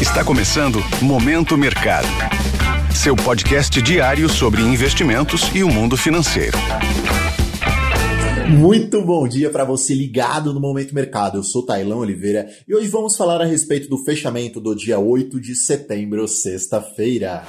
Está começando Momento Mercado. Seu podcast diário sobre investimentos e o mundo financeiro. Muito bom dia para você ligado no Momento Mercado. Eu sou Tailão Oliveira e hoje vamos falar a respeito do fechamento do dia 8 de setembro, sexta-feira.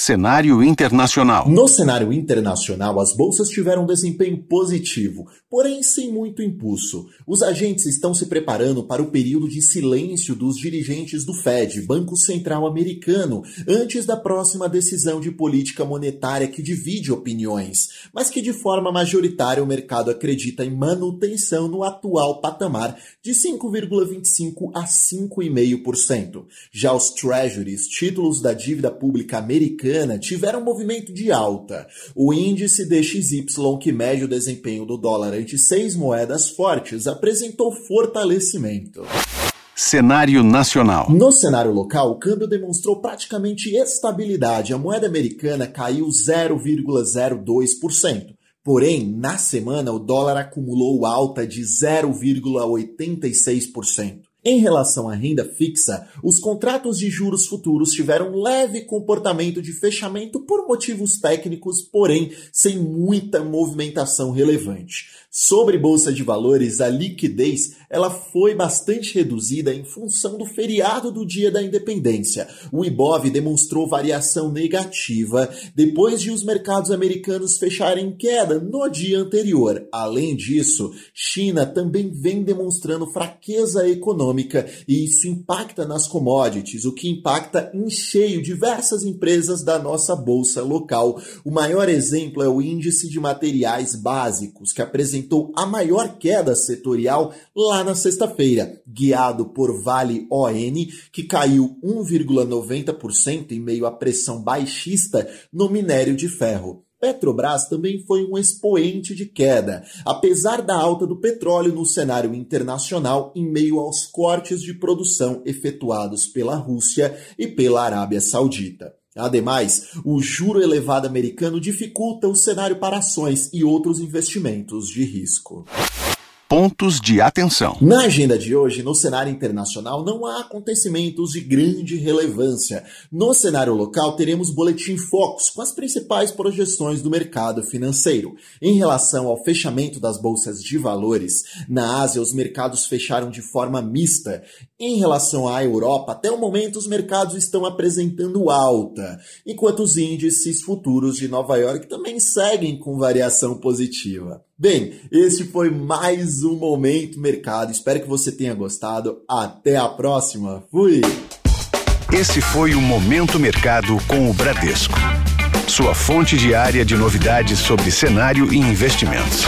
Cenário internacional. No cenário internacional, as bolsas tiveram um desempenho positivo, porém sem muito impulso. Os agentes estão se preparando para o período de silêncio dos dirigentes do Fed, Banco Central Americano, antes da próxima decisão de política monetária que divide opiniões, mas que de forma majoritária o mercado acredita em manutenção no atual patamar de 5,25 a 5,5%. Já os Treasuries, títulos da dívida pública americana, americana tiveram um movimento de alta. O índice DXY, que mede o desempenho do dólar ante seis moedas fortes, apresentou fortalecimento. Cenário nacional. No cenário local, o câmbio demonstrou praticamente estabilidade. A moeda americana caiu 0,02%. Porém, na semana, o dólar acumulou alta de 0,86%. Em relação à renda fixa, os contratos de juros futuros tiveram um leve comportamento de fechamento por motivos técnicos, porém sem muita movimentação relevante. Sobre bolsa de valores, a liquidez ela foi bastante reduzida em função do feriado do Dia da Independência. O Ibov demonstrou variação negativa depois de os mercados americanos fecharem queda no dia anterior. Além disso, China também vem demonstrando fraqueza econômica e isso impacta nas commodities, o que impacta em cheio diversas empresas da nossa bolsa local. O maior exemplo é o índice de materiais básicos, que apresenta apresentou a maior queda setorial lá na sexta-feira, guiado por Vale ON, que caiu 1,90% em meio à pressão baixista no minério de ferro. Petrobras também foi um expoente de queda, apesar da alta do petróleo no cenário internacional em meio aos cortes de produção efetuados pela Rússia e pela Arábia Saudita. Ademais, o juro elevado americano dificulta o cenário para ações e outros investimentos de risco pontos de atenção. Na agenda de hoje, no cenário internacional, não há acontecimentos de grande relevância. No cenário local, teremos boletim Focus com as principais projeções do mercado financeiro. Em relação ao fechamento das bolsas de valores, na Ásia os mercados fecharam de forma mista. Em relação à Europa, até o momento os mercados estão apresentando alta, enquanto os índices futuros de Nova York também seguem com variação positiva. Bem, esse foi mais um Momento Mercado. Espero que você tenha gostado. Até a próxima. Fui! Esse foi o Momento Mercado com o Bradesco. Sua fonte diária de novidades sobre cenário e investimentos.